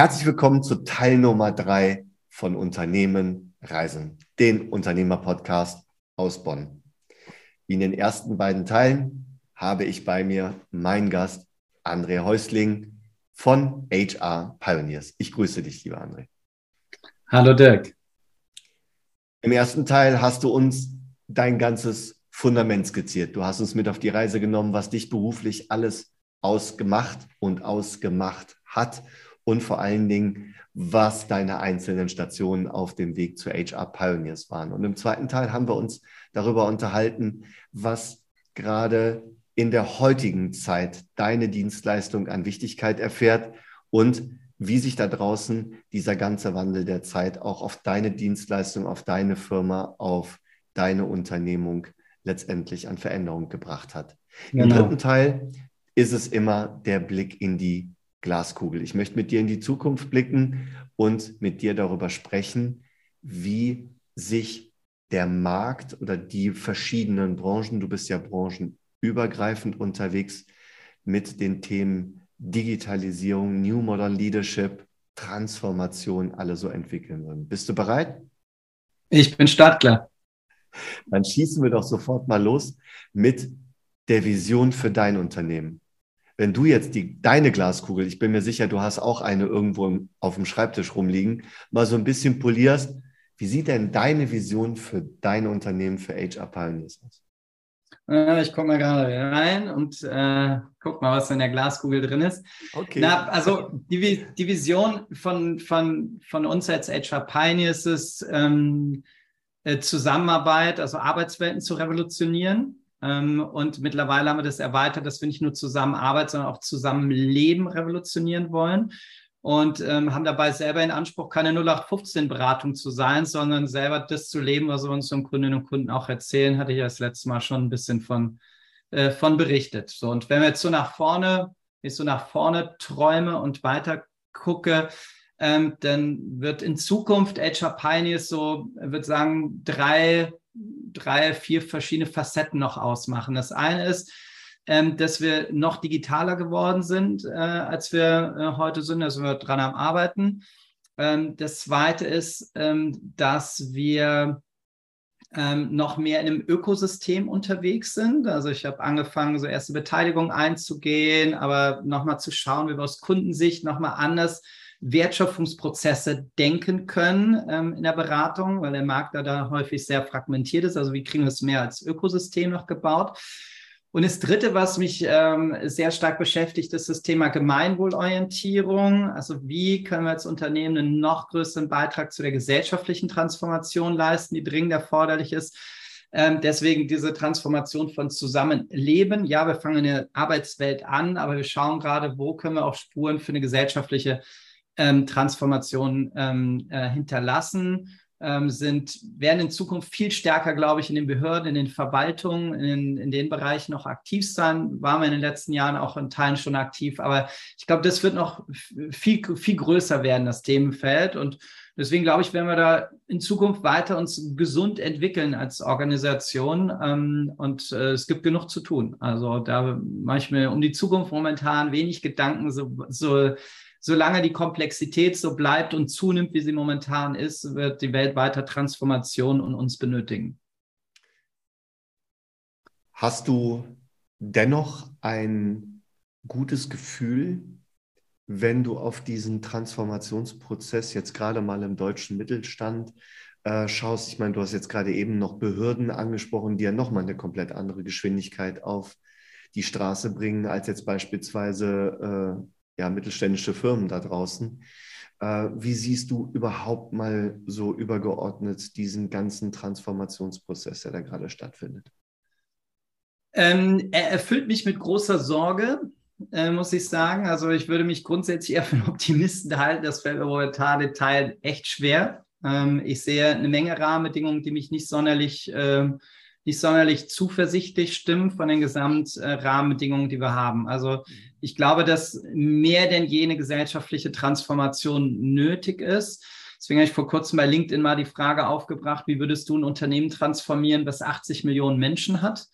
Herzlich willkommen zu Teil Nummer drei von Unternehmen Reisen, den Unternehmer-Podcast aus Bonn. Wie in den ersten beiden Teilen habe ich bei mir meinen Gast André Häusling von HR Pioneers. Ich grüße dich, lieber André. Hallo Dirk. Im ersten Teil hast du uns dein ganzes Fundament skizziert. Du hast uns mit auf die Reise genommen, was dich beruflich alles ausgemacht und ausgemacht hat und vor allen Dingen, was deine einzelnen Stationen auf dem Weg zu HR Pioneers waren. Und im zweiten Teil haben wir uns darüber unterhalten, was gerade in der heutigen Zeit deine Dienstleistung an Wichtigkeit erfährt und wie sich da draußen dieser ganze Wandel der Zeit auch auf deine Dienstleistung, auf deine Firma, auf deine Unternehmung letztendlich an Veränderung gebracht hat. Genau. Im dritten Teil ist es immer der Blick in die Glaskugel. Ich möchte mit dir in die Zukunft blicken und mit dir darüber sprechen, wie sich der Markt oder die verschiedenen Branchen, du bist ja branchenübergreifend unterwegs, mit den Themen Digitalisierung, New Modern Leadership, Transformation alle so entwickeln würden. Bist du bereit? Ich bin startklar. Dann schießen wir doch sofort mal los mit der Vision für dein Unternehmen wenn du jetzt die, deine Glaskugel, ich bin mir sicher, du hast auch eine irgendwo auf dem Schreibtisch rumliegen, mal so ein bisschen polierst, wie sieht denn deine Vision für dein Unternehmen, für HR Pioneers aus? Äh, ich gucke mal gerade rein und äh, guck mal, was in der Glaskugel drin ist. Okay. Na, also die, die Vision von, von, von uns als HR Pioneers ist ähm, äh, Zusammenarbeit, also Arbeitswelten zu revolutionieren. Ähm, und mittlerweile haben wir das erweitert, dass wir nicht nur Zusammenarbeit, sondern auch Zusammenleben revolutionieren wollen. Und ähm, haben dabei selber in Anspruch, keine 0815-Beratung zu sein, sondern selber das zu leben, was wir unseren Kundinnen und Kunden auch erzählen, hatte ich ja das letzte Mal schon ein bisschen von, äh, von berichtet. So, und wenn wir jetzt so nach vorne, ich so nach vorne träume und weiter gucke, ähm, dann wird in Zukunft HR Pioneers so, würde sagen, drei drei, vier verschiedene Facetten noch ausmachen. Das eine ist, ähm, dass wir noch digitaler geworden sind, äh, als wir äh, heute sind. Sind wir dran am Arbeiten. Ähm, das zweite ist, ähm, dass wir ähm, noch mehr in einem Ökosystem unterwegs sind. Also ich habe angefangen, so erste Beteiligung einzugehen, aber nochmal zu schauen, wie wir aus Kundensicht nochmal anders Wertschöpfungsprozesse denken können ähm, in der Beratung, weil der Markt da, da häufig sehr fragmentiert ist. Also wie kriegen wir es mehr als Ökosystem noch gebaut? Und das Dritte, was mich ähm, sehr stark beschäftigt, ist das Thema Gemeinwohlorientierung. Also wie können wir als Unternehmen einen noch größeren Beitrag zu der gesellschaftlichen Transformation leisten, die dringend erforderlich ist. Ähm, deswegen diese Transformation von Zusammenleben. Ja, wir fangen in der Arbeitswelt an, aber wir schauen gerade, wo können wir auch Spuren für eine gesellschaftliche ähm, Transformation ähm, äh, hinterlassen, ähm, sind, werden in Zukunft viel stärker, glaube ich, in den Behörden, in den Verwaltungen, in, in den Bereichen noch aktiv sein. Waren wir in den letzten Jahren auch in Teilen schon aktiv, aber ich glaube, das wird noch viel, viel größer werden, das Themenfeld. Und deswegen glaube ich, werden wir da in Zukunft weiter uns gesund entwickeln als Organisation. Ähm, und äh, es gibt genug zu tun. Also da mache ich mir um die Zukunft momentan wenig Gedanken, so, so solange die Komplexität so bleibt und zunimmt, wie sie momentan ist, wird die Welt weiter Transformation und uns benötigen. Hast du dennoch ein gutes Gefühl, wenn du auf diesen Transformationsprozess jetzt gerade mal im deutschen Mittelstand äh, schaust? Ich meine, du hast jetzt gerade eben noch Behörden angesprochen, die ja nochmal eine komplett andere Geschwindigkeit auf die Straße bringen, als jetzt beispielsweise äh, ja, mittelständische Firmen da draußen. Äh, wie siehst du überhaupt mal so übergeordnet diesen ganzen Transformationsprozess, der da gerade stattfindet? Ähm, er erfüllt mich mit großer Sorge, äh, muss ich sagen. Also ich würde mich grundsätzlich eher für einen Optimisten halten. Das fällt mir momentan Detail echt schwer. Ähm, ich sehe eine Menge Rahmenbedingungen, die mich nicht sonderlich äh, nicht sonderlich zuversichtlich stimmen von den Gesamtrahmenbedingungen, die wir haben. Also mhm. Ich glaube, dass mehr denn jene gesellschaftliche Transformation nötig ist. Deswegen habe ich vor kurzem bei LinkedIn mal die Frage aufgebracht, wie würdest du ein Unternehmen transformieren, das 80 Millionen Menschen hat?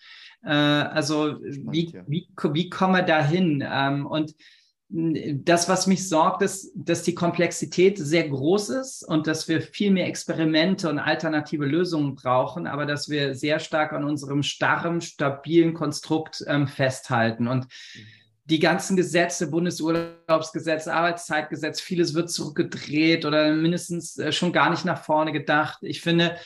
Äh, also Spannend, wie, ja. wie, wie kommen wir dahin? Ähm, und das, was mich sorgt, ist, dass die Komplexität sehr groß ist und dass wir viel mehr Experimente und alternative Lösungen brauchen, aber dass wir sehr stark an unserem starren, stabilen Konstrukt ähm, festhalten. Und die ganzen Gesetze, Bundesurlaubsgesetz, Arbeitszeitgesetz, vieles wird zurückgedreht oder mindestens äh, schon gar nicht nach vorne gedacht. Ich finde,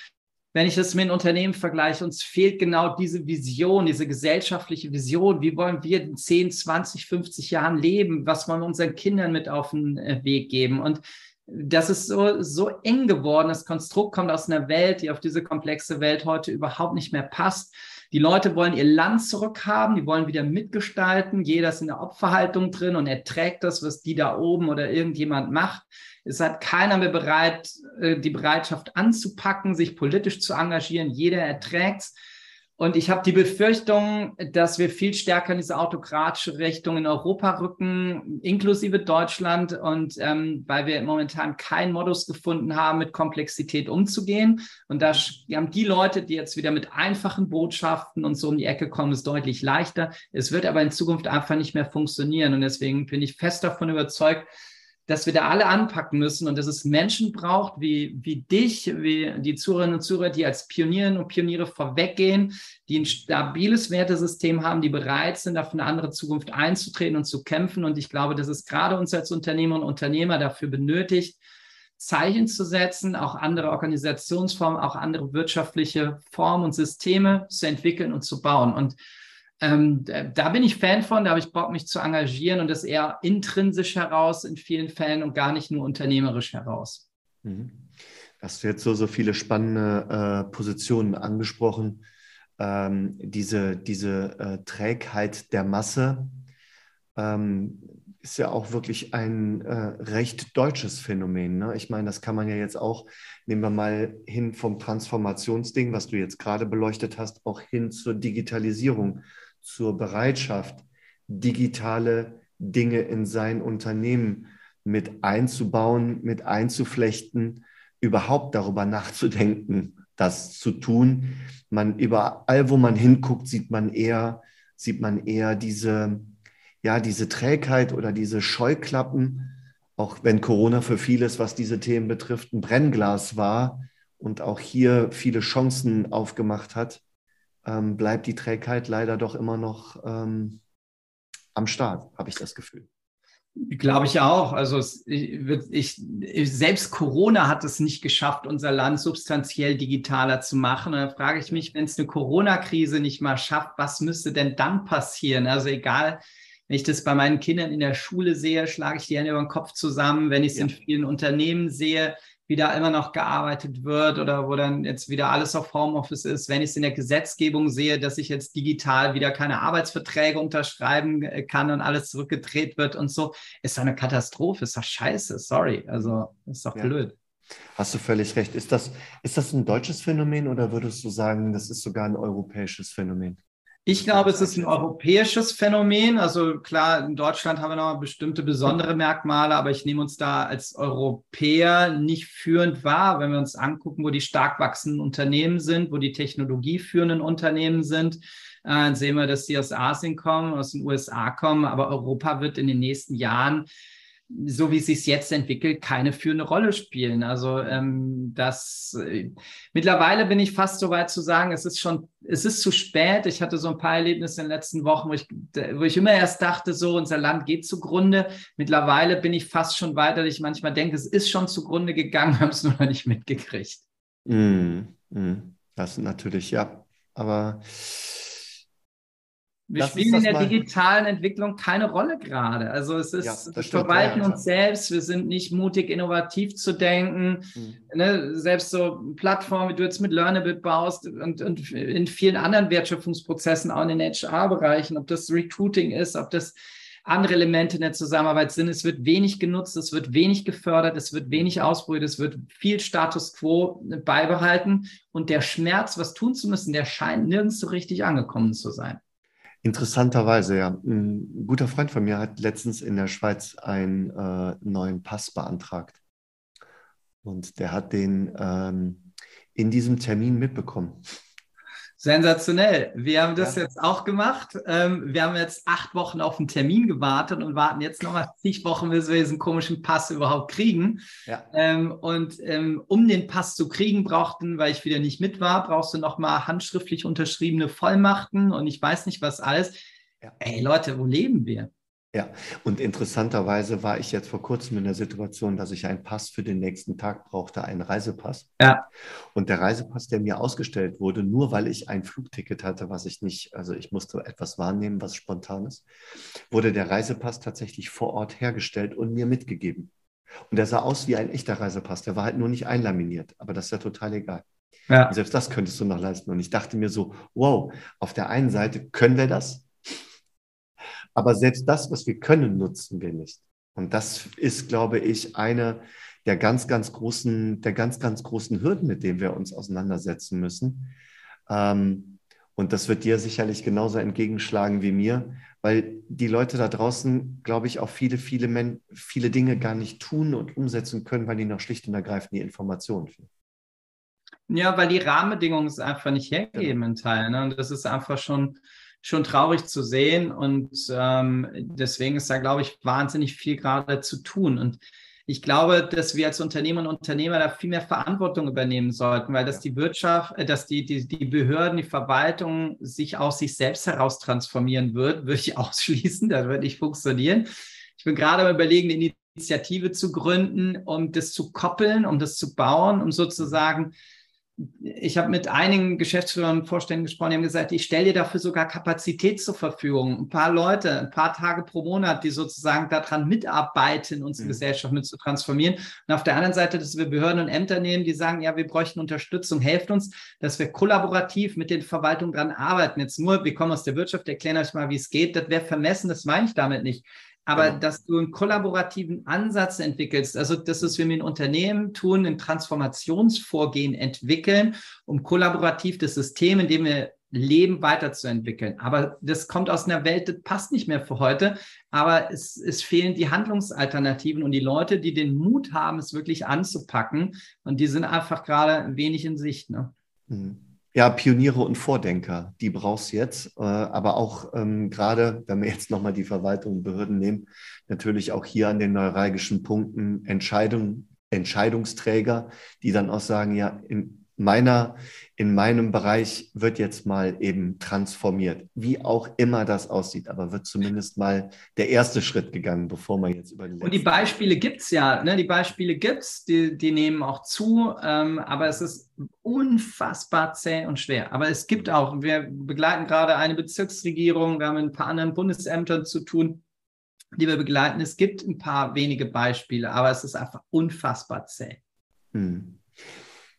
wenn ich das mit einem Unternehmen vergleiche, uns fehlt genau diese Vision, diese gesellschaftliche Vision. Wie wollen wir in 10, 20, 50 Jahren leben? Was wollen wir unseren Kindern mit auf den äh, Weg geben? Und das ist so, so eng geworden. Das Konstrukt kommt aus einer Welt, die auf diese komplexe Welt heute überhaupt nicht mehr passt. Die Leute wollen ihr Land zurückhaben, die wollen wieder mitgestalten. Jeder ist in der Opferhaltung drin und erträgt das, was die da oben oder irgendjemand macht. Es hat keiner mehr bereit, äh, die Bereitschaft anzupacken, sich politisch zu engagieren. Jeder erträgt und ich habe die Befürchtung, dass wir viel stärker in diese autokratische Richtung in Europa rücken, inklusive Deutschland. Und ähm, weil wir momentan keinen Modus gefunden haben, mit Komplexität umzugehen. Und da haben die Leute, die jetzt wieder mit einfachen Botschaften und so um die Ecke kommen, ist deutlich leichter. Es wird aber in Zukunft einfach nicht mehr funktionieren. Und deswegen bin ich fest davon überzeugt, dass wir da alle anpacken müssen und dass es Menschen braucht wie, wie dich, wie die Zuhörerinnen und Zuhörer, die als Pionierinnen und Pioniere vorweggehen, die ein stabiles Wertesystem haben, die bereit sind, auf eine andere Zukunft einzutreten und zu kämpfen. Und ich glaube, dass es gerade uns als Unternehmer und Unternehmer dafür benötigt, Zeichen zu setzen, auch andere Organisationsformen, auch andere wirtschaftliche Formen und Systeme zu entwickeln und zu bauen. Und ähm, da bin ich Fan von, da habe ich Bock, mich zu engagieren und das eher intrinsisch heraus in vielen Fällen und gar nicht nur unternehmerisch heraus. Mhm. Hast du jetzt so, so viele spannende äh, Positionen angesprochen. Ähm, diese diese äh, Trägheit der Masse ähm, ist ja auch wirklich ein äh, recht deutsches Phänomen. Ne? Ich meine, das kann man ja jetzt auch, nehmen wir mal hin vom Transformationsding, was du jetzt gerade beleuchtet hast, auch hin zur Digitalisierung zur Bereitschaft, digitale Dinge in sein Unternehmen mit einzubauen, mit einzuflechten, überhaupt darüber nachzudenken, das zu tun. Man überall, wo man hinguckt, sieht man eher, sieht man eher diese, ja, diese Trägheit oder diese Scheuklappen, auch wenn Corona für vieles, was diese Themen betrifft, ein Brennglas war und auch hier viele Chancen aufgemacht hat ähm, bleibt die Trägheit leider doch immer noch ähm, am Start, habe ich das Gefühl. Glaube ich auch. Also ich, ich, selbst Corona hat es nicht geschafft, unser Land substanziell digitaler zu machen. Und da frage ich mich, wenn es eine Corona-Krise nicht mal schafft, was müsste denn dann passieren? Also egal, wenn ich das bei meinen Kindern in der Schule sehe, schlage ich die Hände über den Kopf zusammen. Wenn ich es ja. in vielen Unternehmen sehe, wie da immer noch gearbeitet wird oder wo dann jetzt wieder alles auf Homeoffice ist. Wenn ich es in der Gesetzgebung sehe, dass ich jetzt digital wieder keine Arbeitsverträge unterschreiben äh, kann und alles zurückgedreht wird und so, ist doch eine Katastrophe, ist doch scheiße, sorry. Also ist doch ja. blöd. Hast du völlig recht. Ist das, ist das ein deutsches Phänomen oder würdest du sagen, das ist sogar ein europäisches Phänomen? Ich glaube, es ist ein europäisches Phänomen. Also klar, in Deutschland haben wir noch bestimmte besondere Merkmale, aber ich nehme uns da als Europäer nicht führend wahr, wenn wir uns angucken, wo die stark wachsenden Unternehmen sind, wo die technologieführenden Unternehmen sind. Äh, sehen wir, dass sie aus Asien kommen, aus den USA kommen, aber Europa wird in den nächsten Jahren so wie es sich jetzt entwickelt, keine führende Rolle spielen. Also ähm, das äh, mittlerweile bin ich fast so weit zu sagen, es ist schon, es ist zu spät. Ich hatte so ein paar Erlebnisse in den letzten Wochen, wo ich, wo ich immer erst dachte, so unser Land geht zugrunde. Mittlerweile bin ich fast schon weiter, dass ich manchmal denke, es ist schon zugrunde gegangen, haben es nur noch nicht mitgekriegt. Mm, mm, das natürlich, ja. Aber wir das spielen in der digitalen Entwicklung keine Rolle gerade. Also es ist, ja, wir verwalten ja, uns selbst, wir sind nicht mutig, innovativ zu denken. Mhm. Ne, selbst so Plattformen, wie du jetzt mit Learnable baust und, und in vielen anderen Wertschöpfungsprozessen, auch in den HR-Bereichen, ob das Recruiting ist, ob das andere Elemente in der Zusammenarbeit sind. Es wird wenig genutzt, es wird wenig gefördert, es wird wenig ausprobiert, es wird viel Status quo beibehalten. Und der Schmerz, was tun zu müssen, der scheint nirgends so richtig angekommen zu sein. Interessanterweise, ja. Ein guter Freund von mir hat letztens in der Schweiz einen äh, neuen Pass beantragt. Und der hat den ähm, in diesem Termin mitbekommen. Sensationell. Wir haben das ja. jetzt auch gemacht. Ähm, wir haben jetzt acht Wochen auf einen Termin gewartet und warten jetzt nochmal zig Wochen, bis wir diesen komischen Pass überhaupt kriegen. Ja. Ähm, und ähm, um den Pass zu kriegen, brauchten, weil ich wieder nicht mit war, brauchst du nochmal handschriftlich unterschriebene Vollmachten und ich weiß nicht was alles. Ja. Ey Leute, wo leben wir? Ja, und interessanterweise war ich jetzt vor kurzem in der Situation, dass ich einen Pass für den nächsten Tag brauchte, einen Reisepass. Ja. Und der Reisepass, der mir ausgestellt wurde, nur weil ich ein Flugticket hatte, was ich nicht, also ich musste etwas wahrnehmen, was spontan ist, wurde der Reisepass tatsächlich vor Ort hergestellt und mir mitgegeben. Und der sah aus wie ein echter Reisepass. Der war halt nur nicht einlaminiert, aber das ist ja total egal. Ja. Und selbst das könntest du noch leisten. Und ich dachte mir so, wow, auf der einen Seite können wir das, aber selbst das, was wir können, nutzen wir nicht. Und das ist, glaube ich, eine der ganz, ganz großen, der ganz, ganz großen Hürden, mit denen wir uns auseinandersetzen müssen. Ähm, und das wird dir sicherlich genauso entgegenschlagen wie mir, weil die Leute da draußen, glaube ich, auch viele, viele, Men viele Dinge gar nicht tun und umsetzen können, weil die noch schlicht und ergreifend die Informationen fehlen. Ja, weil die Rahmenbedingungen es einfach nicht hergeben genau. in Teilen. Ne? Und das ist einfach schon schon traurig zu sehen. Und ähm, deswegen ist da, glaube ich, wahnsinnig viel gerade zu tun. Und ich glaube, dass wir als Unternehmer und Unternehmer da viel mehr Verantwortung übernehmen sollten, weil dass die Wirtschaft, äh, dass die, die, die Behörden, die Verwaltung sich aus sich selbst heraus transformieren wird, würde ich ausschließen. Das wird nicht funktionieren. Ich bin gerade am Überlegen, eine Initiative zu gründen, um das zu koppeln, um das zu bauen, um sozusagen ich habe mit einigen Geschäftsführern und Vorständen gesprochen, die haben gesagt, ich stelle dir dafür sogar Kapazität zur Verfügung. Ein paar Leute, ein paar Tage pro Monat, die sozusagen daran mitarbeiten, unsere mhm. Gesellschaft mit zu transformieren. Und auf der anderen Seite, dass wir Behörden und Ämter nehmen, die sagen, ja, wir bräuchten Unterstützung, helft uns, dass wir kollaborativ mit den Verwaltungen dran arbeiten. Jetzt nur, wir kommen aus der Wirtschaft, erklären euch mal, wie es geht. Das wäre vermessen, das meine ich damit nicht aber genau. dass du einen kollaborativen Ansatz entwickelst, also das ist, wie wir in Unternehmen tun, ein Transformationsvorgehen entwickeln, um kollaborativ das System, in dem wir leben, weiterzuentwickeln. Aber das kommt aus einer Welt, das passt nicht mehr für heute, aber es, es fehlen die Handlungsalternativen und die Leute, die den Mut haben, es wirklich anzupacken und die sind einfach gerade wenig in Sicht. Ne? Mhm. Ja, Pioniere und Vordenker, die brauchst du jetzt. Äh, aber auch ähm, gerade, wenn wir jetzt nochmal die Verwaltung und Behörden nehmen, natürlich auch hier an den neuralgischen Punkten Entscheidung, Entscheidungsträger, die dann auch sagen, ja, in, meiner, in meinem Bereich wird jetzt mal eben transformiert. Wie auch immer das aussieht, aber wird zumindest mal der erste Schritt gegangen, bevor man jetzt über die Und die Beispiele gibt es ja, ne? die Beispiele gibt es, die, die nehmen auch zu, ähm, aber es ist unfassbar zäh und schwer. Aber es gibt auch, wir begleiten gerade eine Bezirksregierung, wir haben mit ein paar anderen Bundesämtern zu tun, die wir begleiten. Es gibt ein paar wenige Beispiele, aber es ist einfach unfassbar zäh. Hm.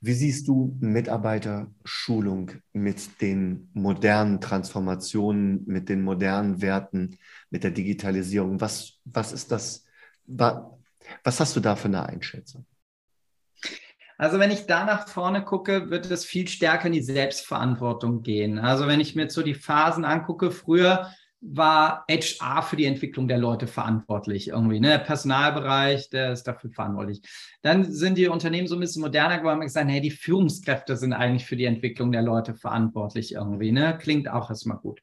Wie siehst du Mitarbeiterschulung mit den modernen Transformationen, mit den modernen Werten, mit der Digitalisierung? Was, was ist das? Was hast du da für eine Einschätzung? Also wenn ich da nach vorne gucke, wird es viel stärker in die Selbstverantwortung gehen. Also wenn ich mir so die Phasen angucke, früher war HR für die Entwicklung der Leute verantwortlich irgendwie. Ne? Der Personalbereich, der ist dafür verantwortlich. Dann sind die Unternehmen so ein bisschen moderner geworden und gesagt, hey, die Führungskräfte sind eigentlich für die Entwicklung der Leute verantwortlich irgendwie. Ne? Klingt auch erstmal gut.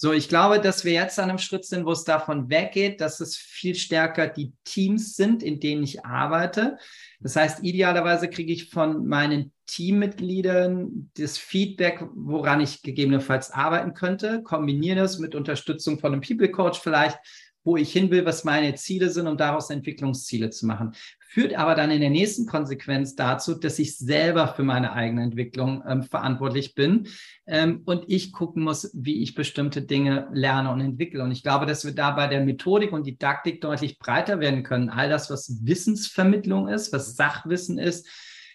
So, ich glaube, dass wir jetzt an einem Schritt sind, wo es davon weggeht, dass es viel stärker die Teams sind, in denen ich arbeite. Das heißt, idealerweise kriege ich von meinen Teammitgliedern das Feedback, woran ich gegebenenfalls arbeiten könnte, kombiniere das mit Unterstützung von einem People Coach vielleicht, wo ich hin will, was meine Ziele sind, um daraus Entwicklungsziele zu machen führt aber dann in der nächsten Konsequenz dazu, dass ich selber für meine eigene Entwicklung ähm, verantwortlich bin ähm, und ich gucken muss, wie ich bestimmte Dinge lerne und entwickle. Und ich glaube, dass wir da bei der Methodik und Didaktik deutlich breiter werden können. All das, was Wissensvermittlung ist, was Sachwissen ist,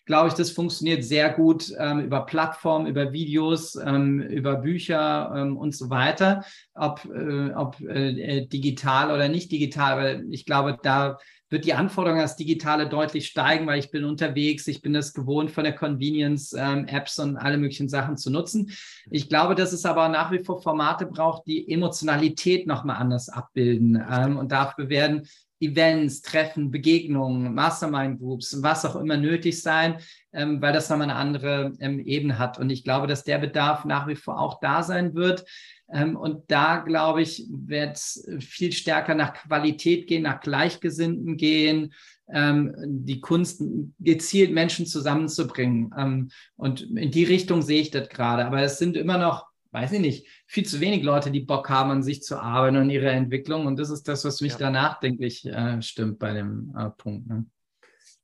glaube ich, das funktioniert sehr gut ähm, über Plattformen, über Videos, ähm, über Bücher ähm, und so weiter, ob, äh, ob äh, digital oder nicht digital. Weil ich glaube, da wird die Anforderung als Digitale deutlich steigen, weil ich bin unterwegs, ich bin es gewohnt, von der Convenience ähm, Apps und alle möglichen Sachen zu nutzen. Ich glaube, dass es aber nach wie vor Formate braucht, die Emotionalität nochmal anders abbilden. Ähm, und dafür werden Events, Treffen, Begegnungen, Mastermind-Groups, was auch immer nötig sein, ähm, weil das nochmal eine andere ähm, Ebene hat. Und ich glaube, dass der Bedarf nach wie vor auch da sein wird. Ähm, und da, glaube ich, wird es viel stärker nach Qualität gehen, nach Gleichgesinnten gehen, ähm, die Kunst gezielt Menschen zusammenzubringen. Ähm, und in die Richtung sehe ich das gerade. Aber es sind immer noch weiß ich nicht, viel zu wenig Leute, die Bock haben, an sich zu arbeiten und ihre Entwicklung. Und das ist das, was mich ja. da nachdenklich äh, stimmt bei dem äh, Punkt. Ne?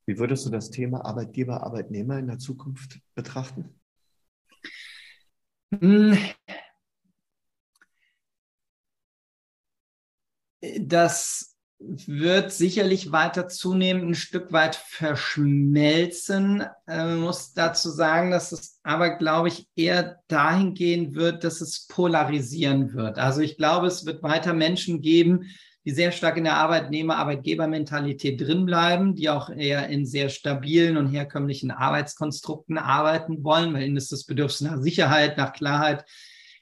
Wie würdest du das Thema Arbeitgeber, Arbeitnehmer in der Zukunft betrachten? Hm. Das wird sicherlich weiter zunehmend ein Stück weit verschmelzen. Äh, muss dazu sagen, dass es aber, glaube ich, eher dahin gehen wird, dass es polarisieren wird. Also ich glaube, es wird weiter Menschen geben, die sehr stark in der Arbeitnehmer-Arbeitgeber-Mentalität drinbleiben, die auch eher in sehr stabilen und herkömmlichen Arbeitskonstrukten arbeiten wollen, weil ihnen es das Bedürfnis nach Sicherheit, nach Klarheit,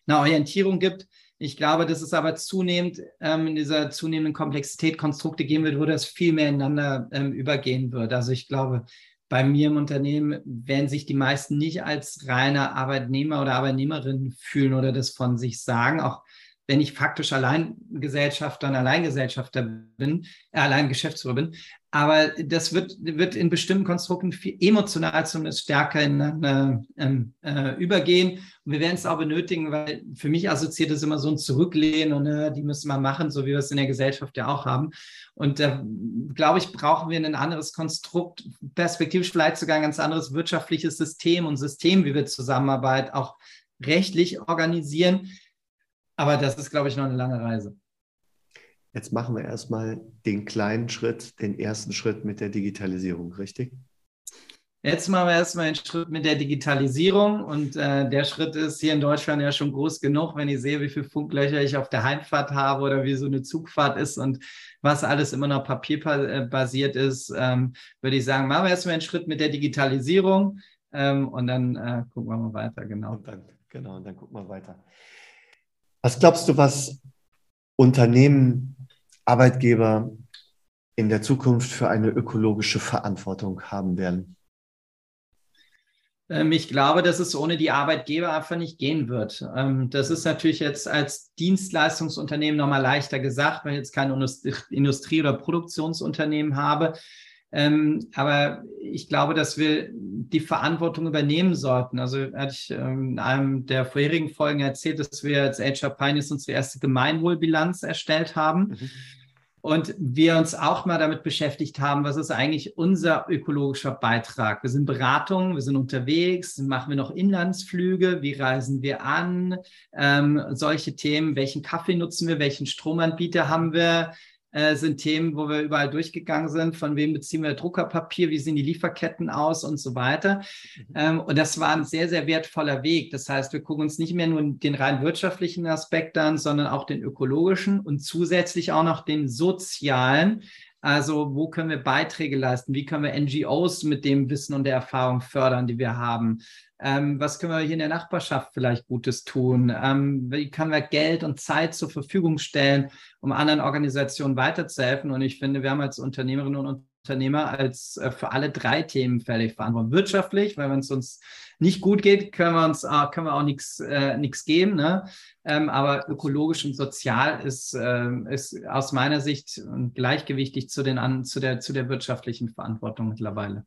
nach Orientierung gibt. Ich glaube, dass es aber zunehmend ähm, in dieser zunehmenden Komplexität Konstrukte geben wird, wo das viel mehr ineinander ähm, übergehen wird. Also ich glaube, bei mir im Unternehmen werden sich die meisten nicht als reine Arbeitnehmer oder Arbeitnehmerinnen fühlen oder das von sich sagen. Auch wenn ich faktisch Alleingesellschafter und Alleingesellschafter bin, äh, Alleingeschäftsführer bin. Aber das wird, wird in bestimmten Konstrukten viel emotional zumindest stärker ineinander ähm, äh, übergehen. Und wir werden es auch benötigen, weil für mich assoziiert es immer so ein Zurücklehnen und äh, die müssen wir machen, so wie wir es in der Gesellschaft ja auch haben. Und da, äh, glaube ich, brauchen wir ein anderes Konstrukt, perspektivisch vielleicht sogar ein ganz anderes wirtschaftliches System und System, wie wir Zusammenarbeit auch rechtlich organisieren, aber das ist, glaube ich, noch eine lange Reise. Jetzt machen wir erstmal den kleinen Schritt, den ersten Schritt mit der Digitalisierung, richtig? Jetzt machen wir erstmal einen Schritt mit der Digitalisierung und äh, der Schritt ist hier in Deutschland ja schon groß genug, wenn ich sehe, wie viele Funklöcher ich auf der Heimfahrt habe oder wie so eine Zugfahrt ist und was alles immer noch papierbasiert ist, ähm, würde ich sagen, machen wir erstmal einen Schritt mit der Digitalisierung ähm, und dann äh, gucken wir mal weiter, genau. Und dann, genau, und dann gucken wir weiter. Was glaubst du, was Unternehmen, Arbeitgeber in der Zukunft für eine ökologische Verantwortung haben werden? Ähm, ich glaube, dass es ohne die Arbeitgeber einfach nicht gehen wird. Ähm, das ist natürlich jetzt als Dienstleistungsunternehmen nochmal leichter gesagt, weil ich jetzt kein Industrie- oder Produktionsunternehmen habe. Ähm, aber ich glaube, dass wir die Verantwortung übernehmen sollten. Also hatte ich ähm, in einem der vorherigen Folgen erzählt, dass wir als HR Pioneers unsere erste Gemeinwohlbilanz erstellt haben. Mhm. Und wir uns auch mal damit beschäftigt haben, was ist eigentlich unser ökologischer Beitrag? Wir sind Beratungen, wir sind unterwegs, machen wir noch Inlandsflüge, wie reisen wir an? Ähm, solche Themen, welchen Kaffee nutzen wir, welchen Stromanbieter haben wir? Äh, sind Themen, wo wir überall durchgegangen sind. Von wem beziehen wir Druckerpapier? Wie sehen die Lieferketten aus und so weiter? Mhm. Ähm, und das war ein sehr, sehr wertvoller Weg. Das heißt, wir gucken uns nicht mehr nur den rein wirtschaftlichen Aspekt an, sondern auch den ökologischen und zusätzlich auch noch den sozialen. Also wo können wir Beiträge leisten? Wie können wir NGOs mit dem Wissen und der Erfahrung fördern, die wir haben? Ähm, was können wir hier in der Nachbarschaft vielleicht Gutes tun? Ähm, wie können wir Geld und Zeit zur Verfügung stellen, um anderen Organisationen weiterzuhelfen? Und ich finde, wir haben als Unternehmerinnen und Unternehmer als äh, für alle drei Themen völlig verantwortlich. Wirtschaftlich, weil wenn es uns nicht gut geht, können wir uns äh, können wir auch nichts äh, geben. Ne? Ähm, aber ökologisch und sozial ist, äh, ist aus meiner Sicht gleichgewichtig zu, den, zu, der, zu der wirtschaftlichen Verantwortung mittlerweile.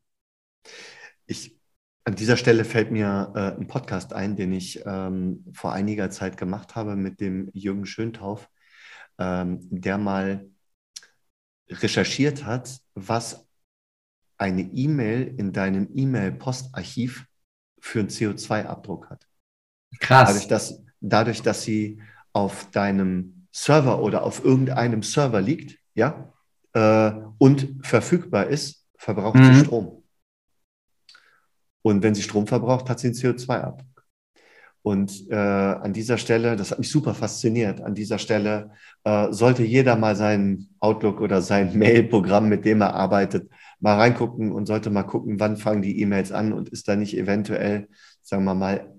Ich an dieser Stelle fällt mir äh, ein Podcast ein, den ich ähm, vor einiger Zeit gemacht habe mit dem Jürgen Schöntauf, ähm, der mal recherchiert hat, was eine E-Mail in deinem E-Mail-Postarchiv für einen CO2-Abdruck hat. Krass. Dadurch dass, dadurch, dass sie auf deinem Server oder auf irgendeinem Server liegt, ja, äh, und verfügbar ist, verbraucht mhm. sie Strom. Und wenn sie Strom verbraucht, hat sie einen CO2-Abdruck. Und äh, an dieser Stelle, das hat mich super fasziniert, an dieser Stelle äh, sollte jeder mal sein Outlook oder sein Mail-Programm, mit dem er arbeitet, mal reingucken und sollte mal gucken, wann fangen die E-Mails an und ist da nicht eventuell, sagen wir mal,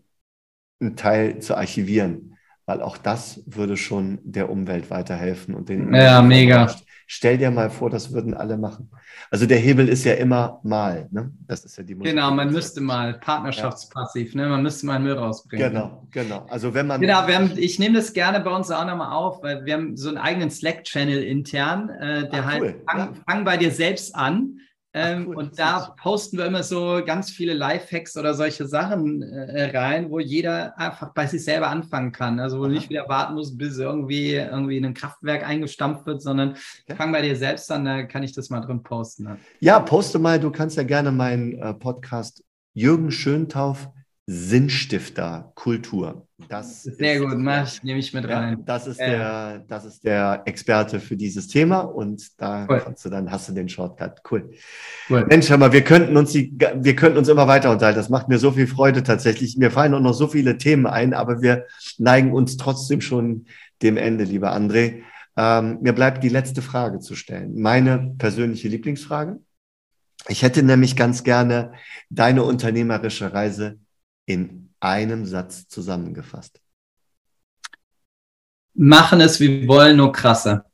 ein Teil zu archivieren. Weil auch das würde schon der Umwelt weiterhelfen und den. Ja, mega. Stell dir mal vor, das würden alle machen. Also der Hebel ist ja immer mal. Ne? Das ist ja die. Genau, man müsste mal partnerschaftspassiv, ja. ne? man müsste mal Müll rausbringen. Genau, genau. Also wenn man. Genau, wir haben, ich nehme das gerne bei uns auch nochmal auf, weil wir haben so einen eigenen Slack-Channel intern, äh, der Ach, halt cool. fang, ja. fang bei dir selbst an. Ähm, cool, und da posten wir immer so ganz viele Lifehacks oder solche Sachen äh, rein, wo jeder einfach bei sich selber anfangen kann. Also wo du nicht wieder warten musst, bis irgendwie irgendwie ein Kraftwerk eingestampft wird, sondern okay. fang bei dir selbst an, da kann ich das mal drin posten. Ne? Ja, poste mal, du kannst ja gerne meinen äh, Podcast Jürgen Schöntauf Sinnstifter Kultur. Das Sehr ist, gut, mach ich, nehme ich mit rein. Ja, das, ist ja. der, das ist der Experte für dieses Thema und da cool. kannst du dann hast du den Shortcut. Cool. cool. Mensch, hör mal, wir könnten uns die, wir könnten uns immer weiter unterhalten. Das macht mir so viel Freude tatsächlich. Mir fallen auch noch so viele Themen ein, aber wir neigen uns trotzdem schon dem Ende, lieber André. Ähm, mir bleibt die letzte Frage zu stellen. Meine persönliche Lieblingsfrage. Ich hätte nämlich ganz gerne deine unternehmerische Reise in einem Satz zusammengefasst? Machen es wie wollen, nur krasser.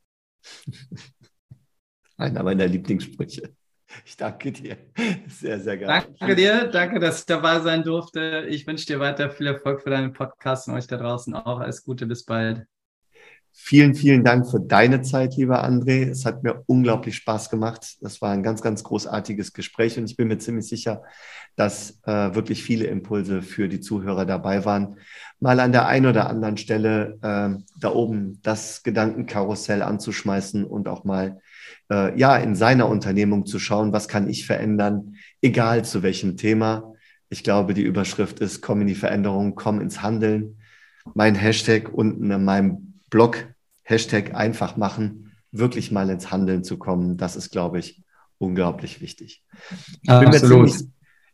Einer meiner Lieblingssprüche. Ich danke dir. Sehr, sehr gerne. Danke dir. Danke, dass ich dabei sein durfte. Ich wünsche dir weiter viel Erfolg für deinen Podcast und euch da draußen auch. Alles Gute. Bis bald. Vielen, vielen Dank für deine Zeit, lieber André. Es hat mir unglaublich Spaß gemacht. Das war ein ganz, ganz großartiges Gespräch und ich bin mir ziemlich sicher, dass äh, wirklich viele Impulse für die Zuhörer dabei waren. Mal an der einen oder anderen Stelle äh, da oben das Gedankenkarussell anzuschmeißen und auch mal äh, ja in seiner Unternehmung zu schauen, was kann ich verändern, egal zu welchem Thema. Ich glaube, die Überschrift ist Komm in die Veränderung, komm ins Handeln. Mein Hashtag unten in meinem Blog, Hashtag einfach machen, wirklich mal ins Handeln zu kommen. Das ist, glaube ich, unglaublich wichtig. Ich bin, mir ziemlich,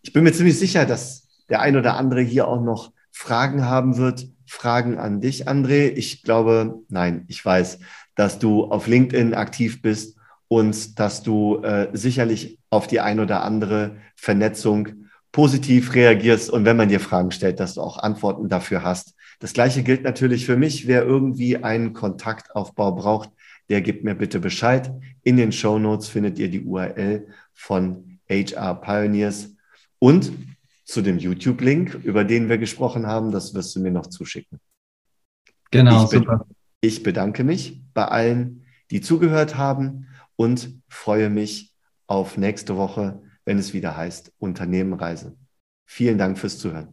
ich bin mir ziemlich sicher, dass der ein oder andere hier auch noch Fragen haben wird. Fragen an dich, André. Ich glaube, nein, ich weiß, dass du auf LinkedIn aktiv bist und dass du äh, sicherlich auf die ein oder andere Vernetzung positiv reagierst und wenn man dir Fragen stellt, dass du auch Antworten dafür hast. Das gleiche gilt natürlich für mich. Wer irgendwie einen Kontaktaufbau braucht, der gibt mir bitte Bescheid. In den Show Notes findet ihr die URL von HR Pioneers und zu dem YouTube-Link, über den wir gesprochen haben. Das wirst du mir noch zuschicken. Genau, ich super. Ich bedanke mich bei allen, die zugehört haben und freue mich auf nächste Woche, wenn es wieder heißt Unternehmenreise. Vielen Dank fürs Zuhören.